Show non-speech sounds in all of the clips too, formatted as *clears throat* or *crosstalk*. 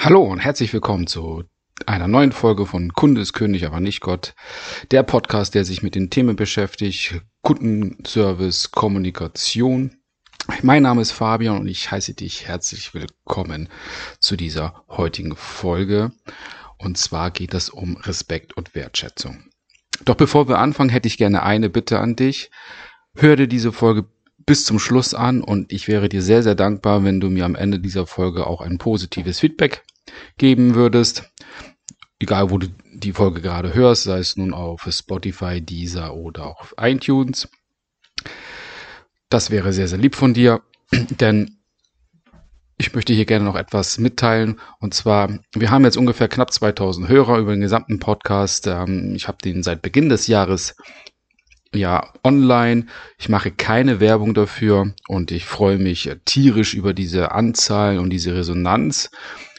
Hallo und herzlich willkommen zu einer neuen Folge von Kunde ist König, aber nicht Gott. Der Podcast, der sich mit den Themen beschäftigt, Kundenservice, Kommunikation. Mein Name ist Fabian und ich heiße dich herzlich willkommen zu dieser heutigen Folge. Und zwar geht es um Respekt und Wertschätzung. Doch bevor wir anfangen, hätte ich gerne eine Bitte an dich. Hör dir diese Folge bis zum Schluss an und ich wäre dir sehr, sehr dankbar, wenn du mir am Ende dieser Folge auch ein positives Feedback geben würdest. Egal, wo du die Folge gerade hörst, sei es nun auf Spotify, Deezer oder auch auf iTunes. Das wäre sehr, sehr lieb von dir, *clears throat* denn ich möchte hier gerne noch etwas mitteilen. Und zwar, wir haben jetzt ungefähr knapp 2000 Hörer über den gesamten Podcast. Ähm, ich habe den seit Beginn des Jahres ja online. Ich mache keine Werbung dafür und ich freue mich tierisch über diese Anzahl und diese Resonanz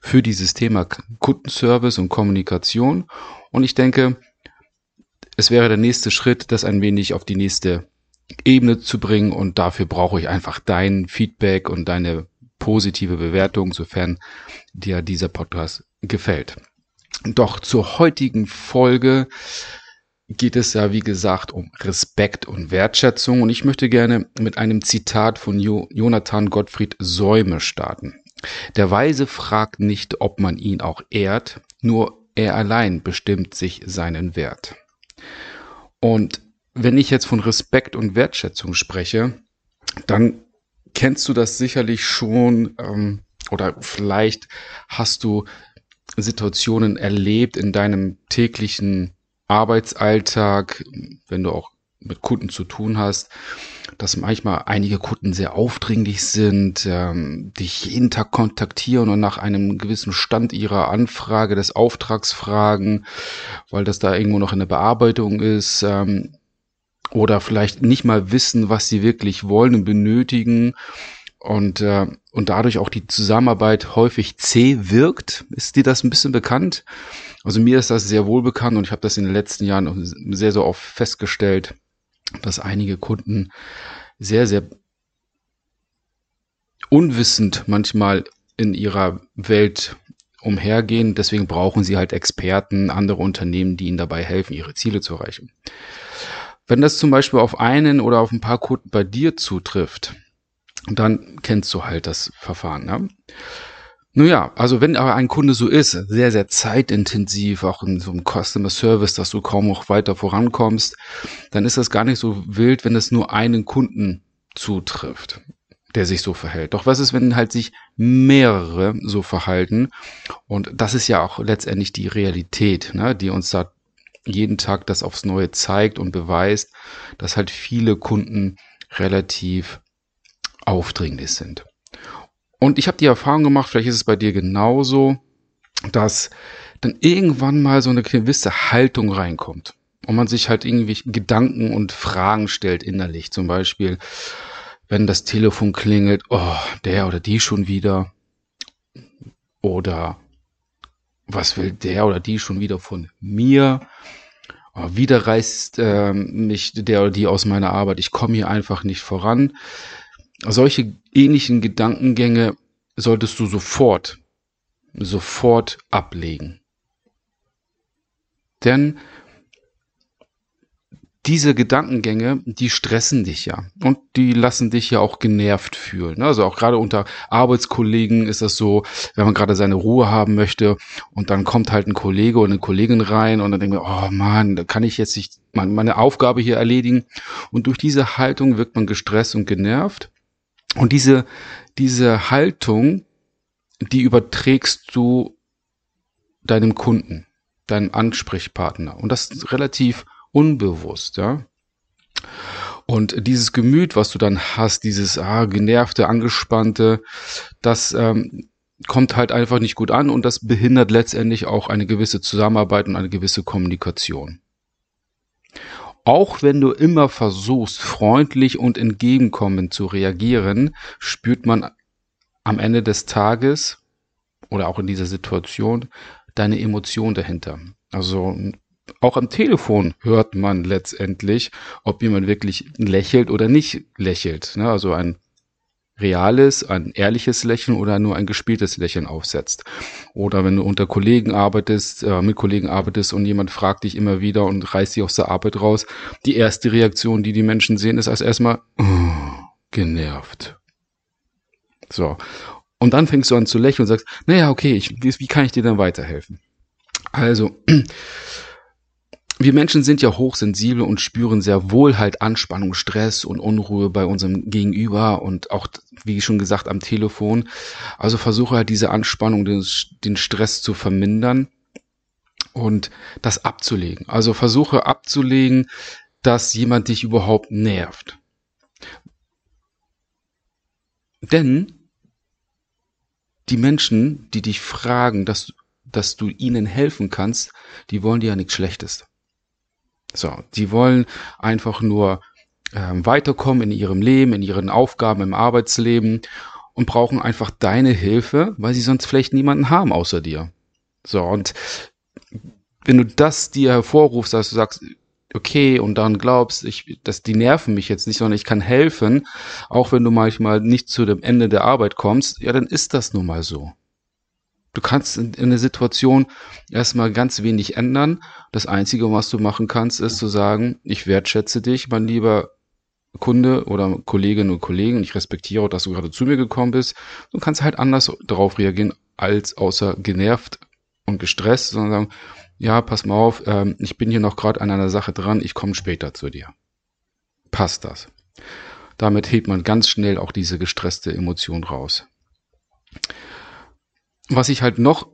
für dieses Thema Kundenservice und Kommunikation. Und ich denke, es wäre der nächste Schritt, das ein wenig auf die nächste Ebene zu bringen und dafür brauche ich einfach dein Feedback und deine positive Bewertung, sofern dir dieser Podcast gefällt. Doch zur heutigen Folge geht es ja, wie gesagt, um Respekt und Wertschätzung. Und ich möchte gerne mit einem Zitat von jo Jonathan Gottfried Säume starten. Der Weise fragt nicht, ob man ihn auch ehrt, nur er allein bestimmt sich seinen Wert. Und wenn ich jetzt von Respekt und Wertschätzung spreche, dann kennst du das sicherlich schon ähm, oder vielleicht hast du Situationen erlebt in deinem täglichen Arbeitsalltag, wenn du auch mit Kunden zu tun hast, dass manchmal einige Kunden sehr aufdringlich sind, ähm, dich jeden Tag kontaktieren und nach einem gewissen Stand ihrer Anfrage des Auftrags fragen, weil das da irgendwo noch in der Bearbeitung ist, ähm, oder vielleicht nicht mal wissen, was sie wirklich wollen und benötigen und, äh, und dadurch auch die Zusammenarbeit häufig zäh wirkt. Ist dir das ein bisschen bekannt? Also mir ist das sehr wohl bekannt und ich habe das in den letzten Jahren sehr, sehr oft festgestellt, dass einige Kunden sehr, sehr unwissend manchmal in ihrer Welt umhergehen. Deswegen brauchen sie halt Experten, andere Unternehmen, die ihnen dabei helfen, ihre Ziele zu erreichen. Wenn das zum Beispiel auf einen oder auf ein paar Kunden bei dir zutrifft, dann kennst du halt das Verfahren. Ne? Nun ja, also wenn aber ein Kunde so ist, sehr, sehr zeitintensiv, auch in so einem Customer Service, dass du kaum noch weiter vorankommst, dann ist das gar nicht so wild, wenn es nur einen Kunden zutrifft, der sich so verhält. Doch was ist, wenn halt sich mehrere so verhalten? Und das ist ja auch letztendlich die Realität, ne, die uns da jeden Tag das aufs Neue zeigt und beweist, dass halt viele Kunden relativ aufdringlich sind. Und ich habe die Erfahrung gemacht, vielleicht ist es bei dir genauso, dass dann irgendwann mal so eine gewisse Haltung reinkommt und man sich halt irgendwie Gedanken und Fragen stellt innerlich. Zum Beispiel, wenn das Telefon klingelt, oh, der oder die schon wieder. Oder was will der oder die schon wieder von mir? Oh, wieder reißt äh, mich der oder die aus meiner Arbeit. Ich komme hier einfach nicht voran solche ähnlichen Gedankengänge solltest du sofort, sofort ablegen. Denn diese Gedankengänge, die stressen dich ja und die lassen dich ja auch genervt fühlen. Also auch gerade unter Arbeitskollegen ist das so, wenn man gerade seine Ruhe haben möchte und dann kommt halt ein Kollege oder eine Kollegin rein und dann denkt man, oh Mann, da kann ich jetzt nicht meine Aufgabe hier erledigen. Und durch diese Haltung wirkt man gestresst und genervt und diese, diese Haltung, die überträgst du deinem Kunden, deinem Ansprechpartner. Und das ist relativ unbewusst, ja. Und dieses Gemüt, was du dann hast, dieses ah, genervte, angespannte, das ähm, kommt halt einfach nicht gut an und das behindert letztendlich auch eine gewisse Zusammenarbeit und eine gewisse Kommunikation. Auch wenn du immer versuchst, freundlich und entgegenkommend zu reagieren, spürt man am Ende des Tages oder auch in dieser Situation deine Emotion dahinter. Also auch am Telefon hört man letztendlich, ob jemand wirklich lächelt oder nicht lächelt. Ne? Also ein reales, ein ehrliches Lächeln oder nur ein gespieltes Lächeln aufsetzt. Oder wenn du unter Kollegen arbeitest, äh, mit Kollegen arbeitest und jemand fragt dich immer wieder und reißt dich aus der Arbeit raus, die erste Reaktion, die die Menschen sehen, ist als erstmal oh, genervt. So. Und dann fängst du an zu lächeln und sagst, naja, okay, ich, wie kann ich dir denn weiterhelfen? Also, wir Menschen sind ja hochsensibel und spüren sehr wohl halt Anspannung, Stress und Unruhe bei unserem Gegenüber und auch, wie schon gesagt, am Telefon. Also versuche halt diese Anspannung, den, den Stress zu vermindern und das abzulegen. Also versuche abzulegen, dass jemand dich überhaupt nervt. Denn die Menschen, die dich fragen, dass, dass du ihnen helfen kannst, die wollen dir ja nichts Schlechtes. So, die wollen einfach nur ähm, weiterkommen in ihrem Leben, in ihren Aufgaben im Arbeitsleben und brauchen einfach deine Hilfe, weil sie sonst vielleicht niemanden haben außer dir. So, und wenn du das dir hervorrufst, dass du sagst, okay, und dann glaubst, ich, dass die nerven mich jetzt nicht, sondern ich kann helfen, auch wenn du manchmal nicht zu dem Ende der Arbeit kommst, ja, dann ist das nun mal so. Du kannst in, in der Situation erstmal ganz wenig ändern. Das Einzige, was du machen kannst, ist zu sagen, ich wertschätze dich, mein lieber Kunde oder Kolleginnen und Kollegen, ich respektiere, dass du gerade zu mir gekommen bist. Du kannst halt anders darauf reagieren, als außer genervt und gestresst, sondern sagen, ja, pass mal auf, ähm, ich bin hier noch gerade an einer Sache dran, ich komme später zu dir. Passt das? Damit hebt man ganz schnell auch diese gestresste Emotion raus. Was ich halt noch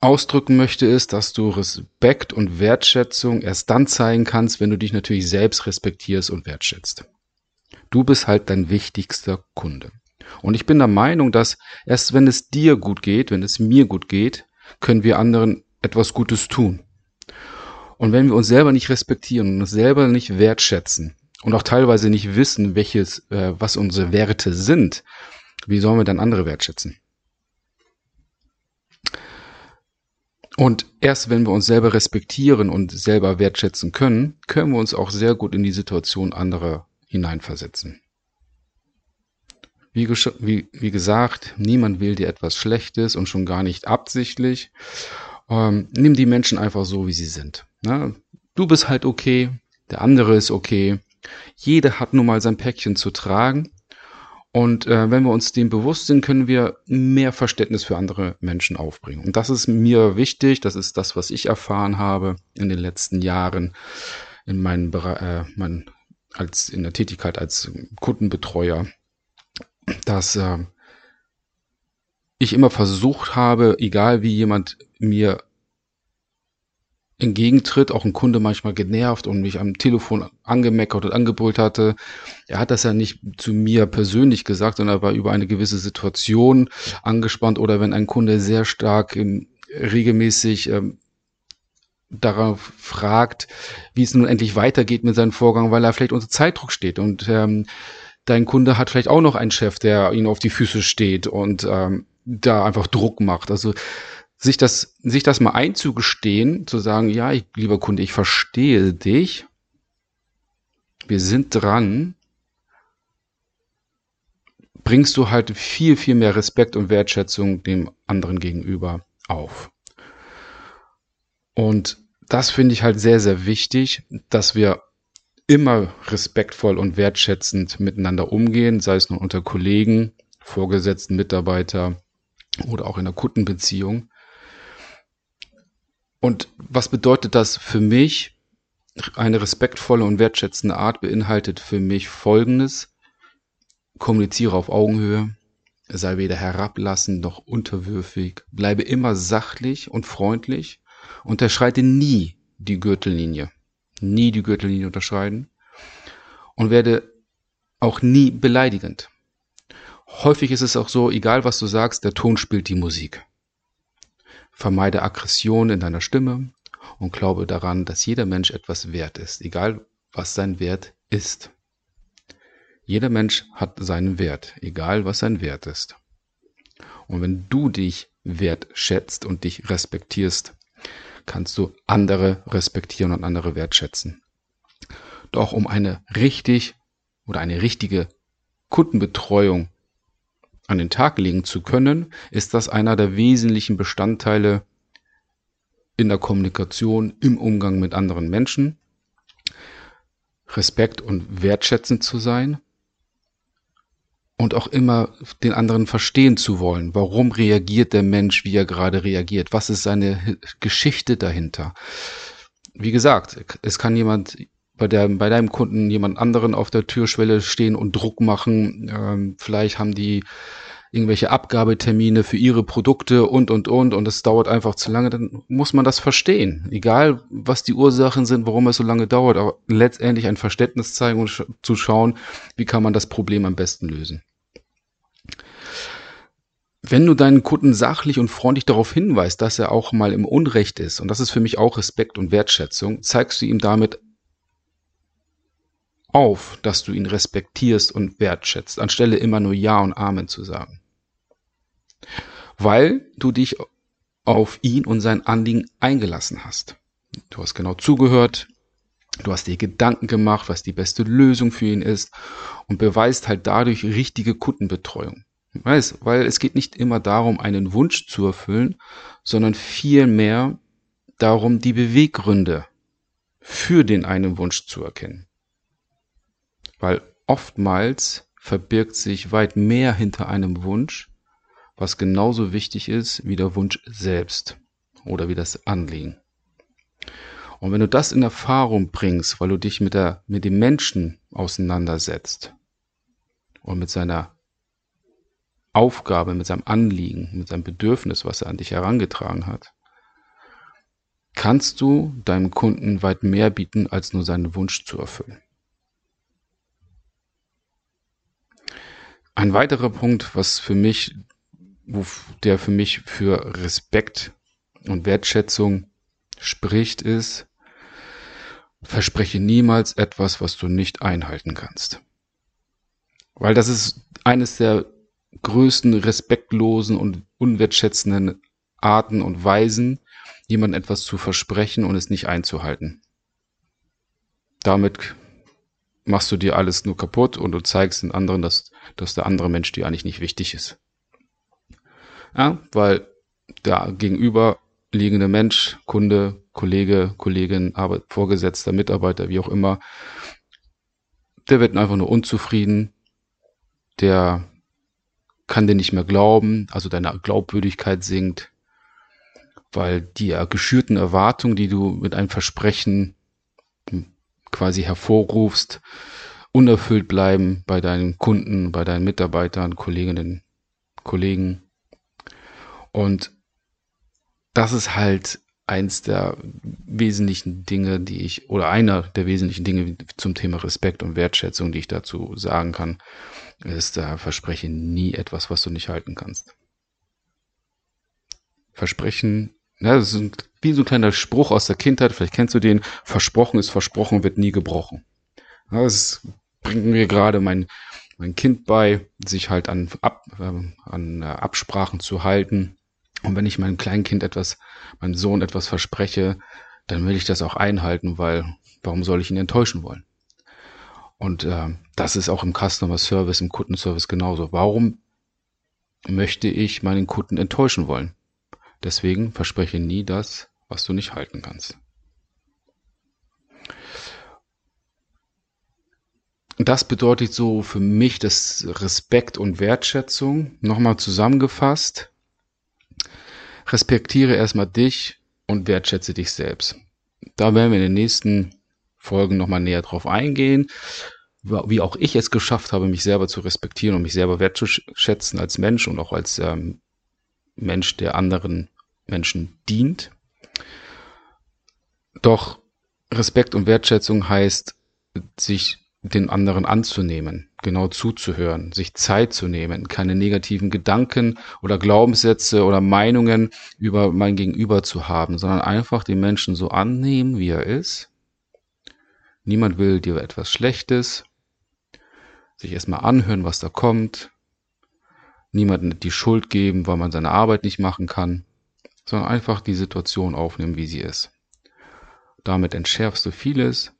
ausdrücken möchte, ist, dass du Respekt und Wertschätzung erst dann zeigen kannst, wenn du dich natürlich selbst respektierst und wertschätzt. Du bist halt dein wichtigster Kunde. Und ich bin der Meinung, dass erst wenn es dir gut geht, wenn es mir gut geht, können wir anderen etwas Gutes tun. Und wenn wir uns selber nicht respektieren und uns selber nicht wertschätzen und auch teilweise nicht wissen, welches, äh, was unsere Werte sind, wie sollen wir dann andere wertschätzen? Und erst wenn wir uns selber respektieren und selber wertschätzen können, können wir uns auch sehr gut in die Situation anderer hineinversetzen. Wie, wie, wie gesagt, niemand will dir etwas Schlechtes und schon gar nicht absichtlich. Ähm, nimm die Menschen einfach so, wie sie sind. Ne? Du bist halt okay, der andere ist okay. Jeder hat nun mal sein Päckchen zu tragen und äh, wenn wir uns dem bewusst sind, können wir mehr Verständnis für andere Menschen aufbringen. Und das ist mir wichtig. Das ist das, was ich erfahren habe in den letzten Jahren in meinen äh, mein, als in der Tätigkeit als Kundenbetreuer, dass äh, ich immer versucht habe, egal wie jemand mir entgegentritt, auch ein Kunde manchmal genervt und mich am Telefon angemeckert und angebrüllt hatte. Er hat das ja nicht zu mir persönlich gesagt, sondern er war über eine gewisse Situation angespannt oder wenn ein Kunde sehr stark ähm, regelmäßig ähm, darauf fragt, wie es nun endlich weitergeht mit seinem Vorgang, weil er vielleicht unter Zeitdruck steht und ähm, dein Kunde hat vielleicht auch noch einen Chef, der ihn auf die Füße steht und ähm, da einfach Druck macht. Also sich das, sich das mal einzugestehen, zu sagen, ja, ich, lieber Kunde, ich verstehe dich. Wir sind dran. Bringst du halt viel, viel mehr Respekt und Wertschätzung dem anderen gegenüber auf. Und das finde ich halt sehr, sehr wichtig, dass wir immer respektvoll und wertschätzend miteinander umgehen, sei es nun unter Kollegen, Vorgesetzten, Mitarbeiter oder auch in der Kundenbeziehung. Und was bedeutet das für mich? Eine respektvolle und wertschätzende Art beinhaltet für mich Folgendes. Kommuniziere auf Augenhöhe, sei weder herablassend noch unterwürfig, bleibe immer sachlich und freundlich, unterschreite nie die Gürtellinie, nie die Gürtellinie unterschreiten und werde auch nie beleidigend. Häufig ist es auch so, egal was du sagst, der Ton spielt die Musik. Vermeide Aggression in deiner Stimme und glaube daran, dass jeder Mensch etwas wert ist, egal was sein Wert ist. Jeder Mensch hat seinen Wert, egal was sein Wert ist. Und wenn du dich wertschätzt und dich respektierst, kannst du andere respektieren und andere wertschätzen. Doch um eine richtig oder eine richtige Kundenbetreuung an den Tag legen zu können, ist das einer der wesentlichen Bestandteile in der Kommunikation, im Umgang mit anderen Menschen. Respekt und wertschätzend zu sein und auch immer den anderen verstehen zu wollen. Warum reagiert der Mensch, wie er gerade reagiert? Was ist seine Geschichte dahinter? Wie gesagt, es kann jemand bei, der, bei deinem Kunden jemand anderen auf der Türschwelle stehen und Druck machen. Ähm, vielleicht haben die irgendwelche Abgabetermine für ihre Produkte und, und, und, und es dauert einfach zu lange, dann muss man das verstehen. Egal, was die Ursachen sind, warum es so lange dauert, aber letztendlich ein Verständnis zeigen und sch zu schauen, wie kann man das Problem am besten lösen. Wenn du deinen Kunden sachlich und freundlich darauf hinweist, dass er auch mal im Unrecht ist, und das ist für mich auch Respekt und Wertschätzung, zeigst du ihm damit auf, dass du ihn respektierst und wertschätzt, anstelle immer nur Ja und Amen zu sagen. Weil du dich auf ihn und sein Anliegen eingelassen hast. Du hast genau zugehört, du hast dir Gedanken gemacht, was die beste Lösung für ihn ist und beweist halt dadurch richtige Kundenbetreuung. Weiß, weil es geht nicht immer darum, einen Wunsch zu erfüllen, sondern vielmehr darum, die Beweggründe für den einen Wunsch zu erkennen weil oftmals verbirgt sich weit mehr hinter einem Wunsch, was genauso wichtig ist wie der Wunsch selbst oder wie das Anliegen. Und wenn du das in Erfahrung bringst, weil du dich mit, der, mit dem Menschen auseinandersetzt und mit seiner Aufgabe, mit seinem Anliegen, mit seinem Bedürfnis, was er an dich herangetragen hat, kannst du deinem Kunden weit mehr bieten, als nur seinen Wunsch zu erfüllen. Ein weiterer Punkt, was für mich, der für mich für Respekt und Wertschätzung spricht, ist, verspreche niemals etwas, was du nicht einhalten kannst. Weil das ist eines der größten respektlosen und unwertschätzenden Arten und Weisen, jemand etwas zu versprechen und es nicht einzuhalten. Damit machst du dir alles nur kaputt und du zeigst den anderen, dass, dass der andere Mensch dir eigentlich nicht wichtig ist. Ja, weil der gegenüberliegende Mensch, Kunde, Kollege, Kollegin, Arbeit, Vorgesetzter, Mitarbeiter, wie auch immer, der wird einfach nur unzufrieden, der kann dir nicht mehr glauben, also deine Glaubwürdigkeit sinkt, weil die geschürten Erwartungen, die du mit einem Versprechen quasi hervorrufst, unerfüllt bleiben bei deinen Kunden, bei deinen Mitarbeitern, Kolleginnen, Kollegen. Und das ist halt eins der wesentlichen Dinge, die ich, oder einer der wesentlichen Dinge zum Thema Respekt und Wertschätzung, die ich dazu sagen kann, ist, da verspreche nie etwas, was du nicht halten kannst. Versprechen ja, das ist wie so ein kleiner Spruch aus der Kindheit, vielleicht kennst du den, versprochen ist versprochen, wird nie gebrochen. Ja, das bringt mir gerade mein, mein Kind bei, sich halt an, Ab, äh, an äh, Absprachen zu halten. Und wenn ich meinem Kleinkind etwas, meinem Sohn etwas verspreche, dann will ich das auch einhalten, weil warum soll ich ihn enttäuschen wollen? Und äh, das ist auch im Customer Service, im Kundenservice genauso. Warum möchte ich meinen Kunden enttäuschen wollen? Deswegen verspreche nie das, was du nicht halten kannst. Das bedeutet so für mich das Respekt und Wertschätzung. Nochmal zusammengefasst. Respektiere erstmal dich und wertschätze dich selbst. Da werden wir in den nächsten Folgen nochmal näher drauf eingehen, wie auch ich es geschafft habe, mich selber zu respektieren und mich selber wertzuschätzen als Mensch und auch als ähm, Mensch, der anderen Menschen dient. Doch Respekt und Wertschätzung heißt, sich den anderen anzunehmen, genau zuzuhören, sich Zeit zu nehmen, keine negativen Gedanken oder Glaubenssätze oder Meinungen über mein Gegenüber zu haben, sondern einfach den Menschen so annehmen, wie er ist. Niemand will dir etwas Schlechtes, sich erstmal anhören, was da kommt, niemandem die Schuld geben, weil man seine Arbeit nicht machen kann, sondern einfach die Situation aufnehmen, wie sie ist. Damit entschärfst du vieles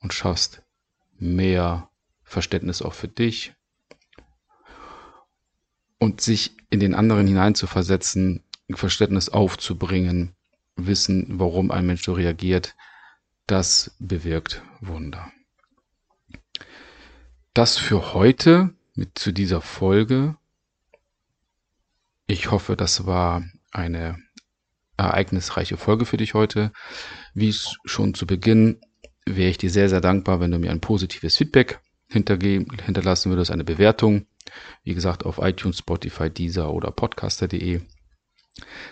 und schaffst mehr Verständnis auch für dich und sich in den anderen hineinzuversetzen, Verständnis aufzubringen, wissen, warum ein Mensch so reagiert, das bewirkt Wunder. Das für heute mit zu dieser Folge. Ich hoffe, das war eine ereignisreiche Folge für dich heute. Wie schon zu Beginn wäre ich dir sehr, sehr dankbar, wenn du mir ein positives Feedback hinterlassen würdest, eine Bewertung. Wie gesagt, auf iTunes, Spotify, Deezer oder podcaster.de.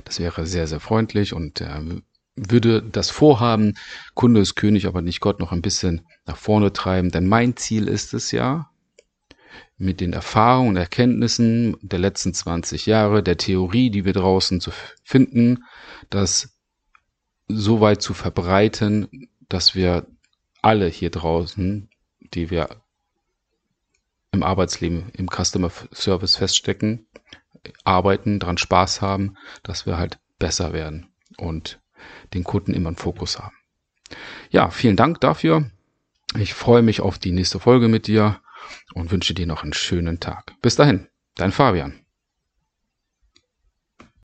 Das wäre sehr, sehr freundlich und äh, würde das Vorhaben, Kunde ist König, aber nicht Gott, noch ein bisschen nach vorne treiben. Denn mein Ziel ist es ja, mit den Erfahrungen und Erkenntnissen der letzten 20 Jahre, der Theorie, die wir draußen zu finden, das so weit zu verbreiten, dass wir alle hier draußen, die wir im Arbeitsleben, im Customer Service feststecken, arbeiten, dran Spaß haben, dass wir halt besser werden und den Kunden immer im Fokus haben. Ja, vielen Dank dafür. Ich freue mich auf die nächste Folge mit dir und wünsche dir noch einen schönen Tag. Bis dahin, dein Fabian.